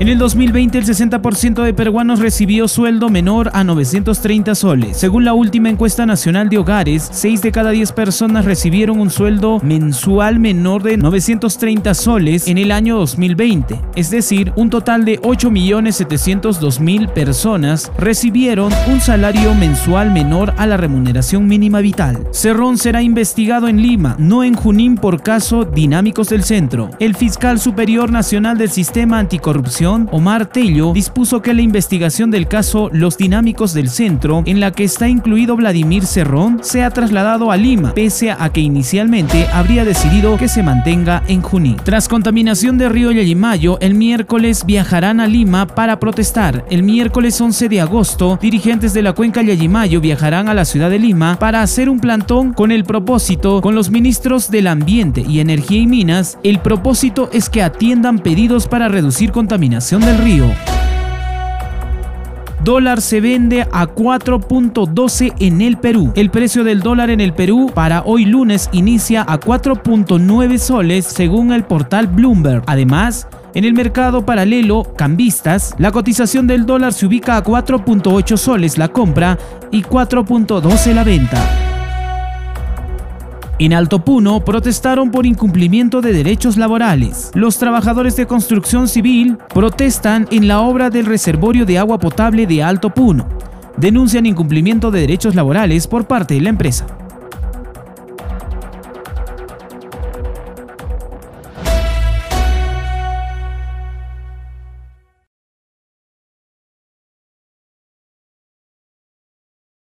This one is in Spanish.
En el 2020 el 60% de peruanos recibió sueldo menor a 930 soles. Según la última encuesta nacional de hogares, 6 de cada 10 personas recibieron un sueldo mensual menor de 930 soles en el año 2020. Es decir, un total de 8.702.000 personas recibieron un salario mensual menor a la remuneración mínima vital. Cerrón será investigado en Lima, no en Junín por caso Dinámicos del Centro. El fiscal superior nacional del sistema anticorrupción Omar Tello, dispuso que la investigación del caso Los Dinámicos del Centro, en la que está incluido Vladimir Cerrón, sea trasladado a Lima, pese a que inicialmente habría decidido que se mantenga en Junín. Tras contaminación de río Yayimayo, el miércoles viajarán a Lima para protestar. El miércoles 11 de agosto, dirigentes de la cuenca Yayimayo viajarán a la ciudad de Lima para hacer un plantón con el propósito, con los ministros del Ambiente y Energía y Minas, el propósito es que atiendan pedidos para reducir del río. Dólar se vende a 4.12 en el Perú. El precio del dólar en el Perú para hoy lunes inicia a 4.9 soles según el portal Bloomberg. Además, en el mercado paralelo, cambistas, la cotización del dólar se ubica a 4.8 soles la compra y 4.12 la venta. En Alto Puno protestaron por incumplimiento de derechos laborales. Los trabajadores de construcción civil protestan en la obra del reservorio de agua potable de Alto Puno. Denuncian incumplimiento de derechos laborales por parte de la empresa.